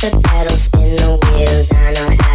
the pedals spin the wheels. I know how.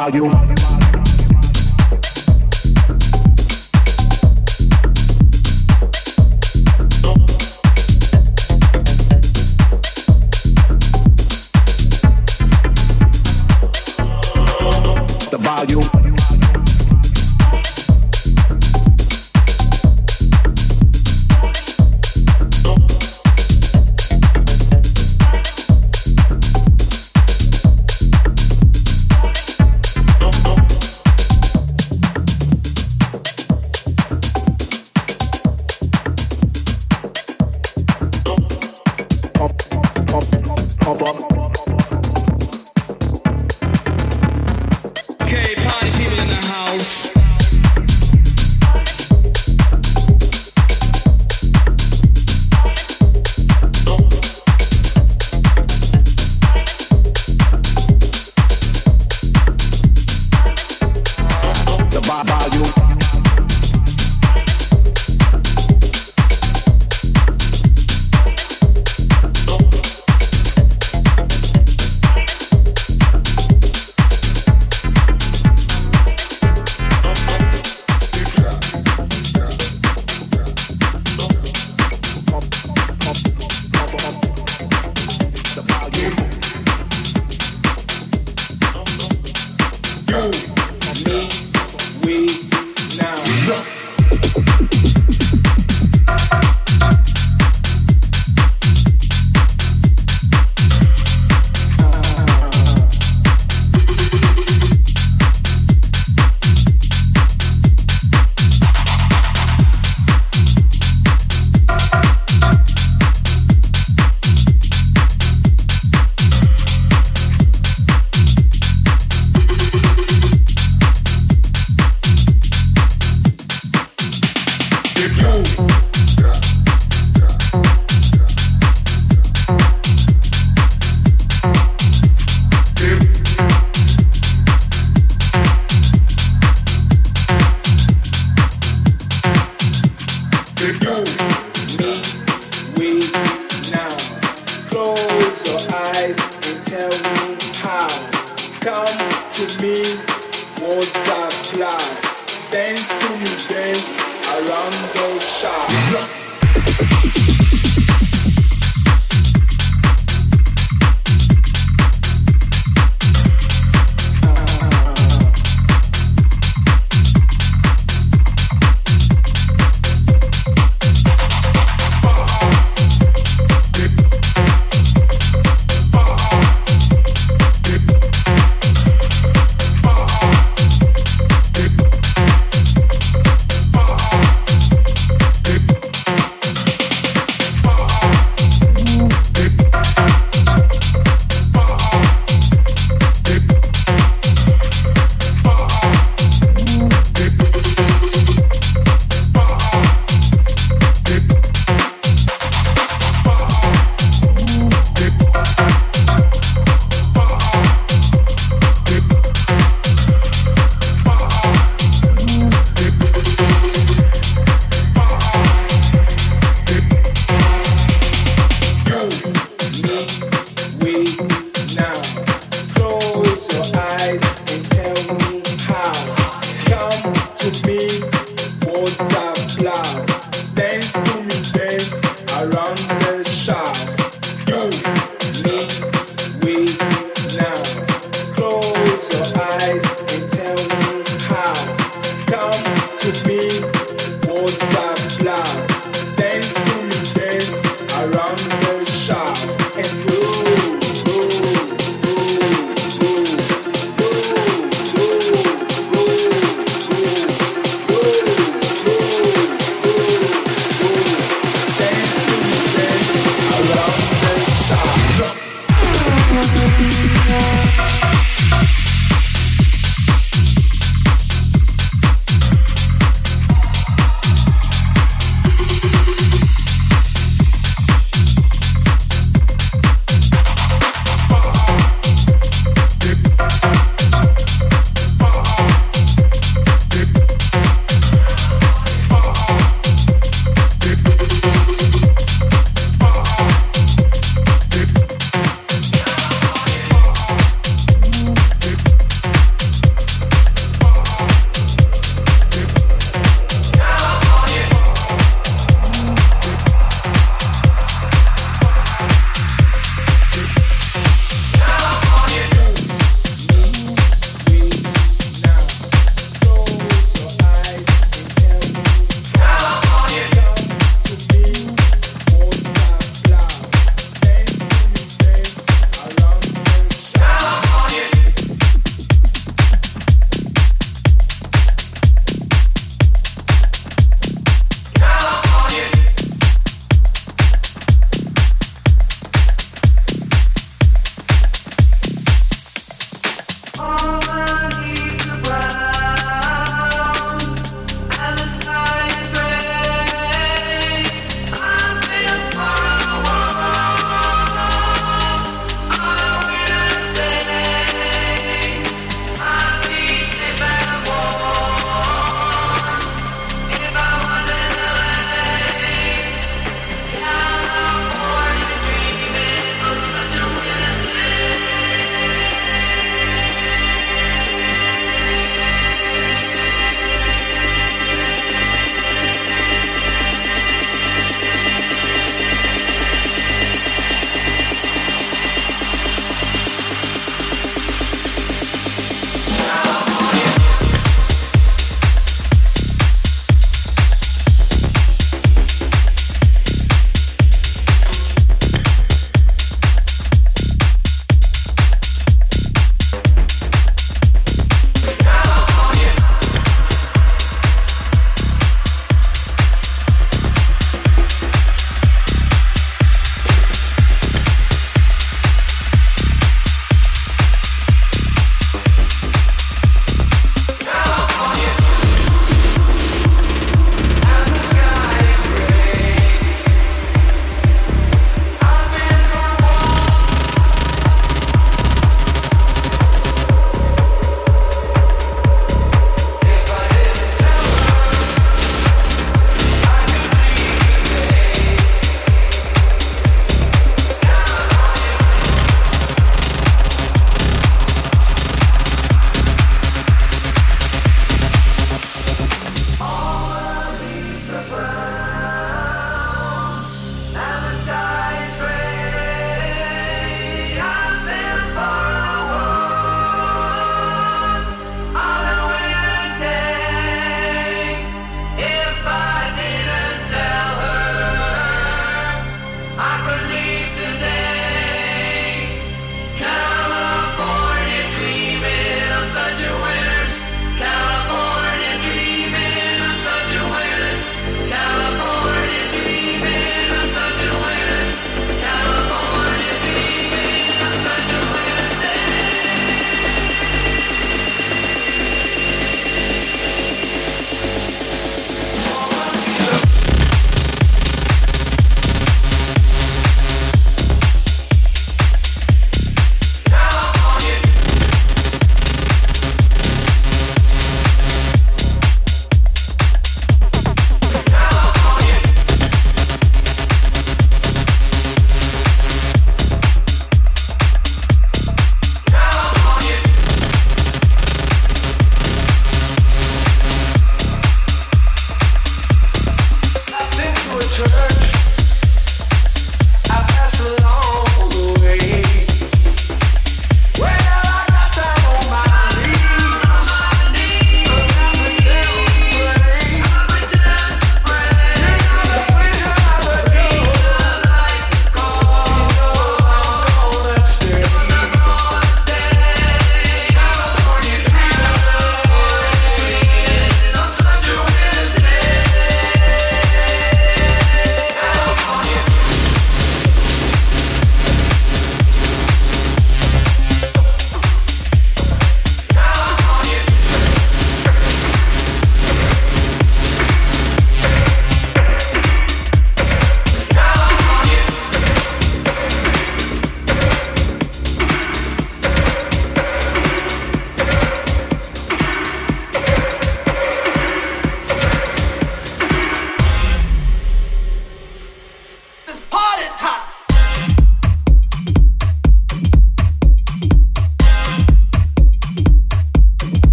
Sagitário.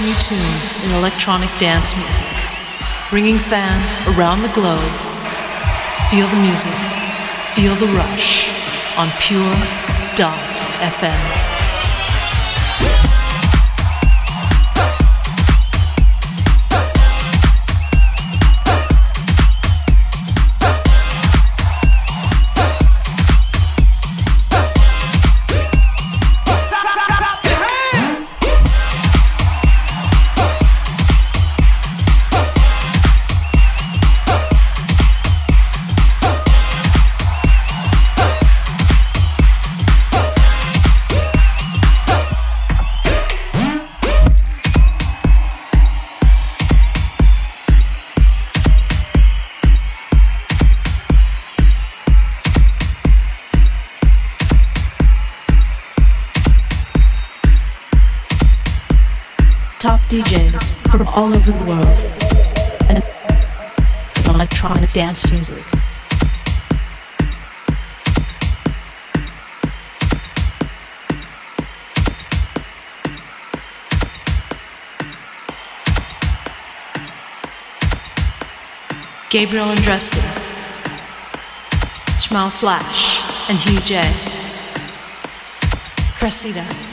New tunes in electronic dance music, bringing fans around the globe. Feel the music, feel the rush on Pure.fm. Top over the world and electronic dance music. Gabriel Andreski, Schmal Flash, and Hugh J. Cressida.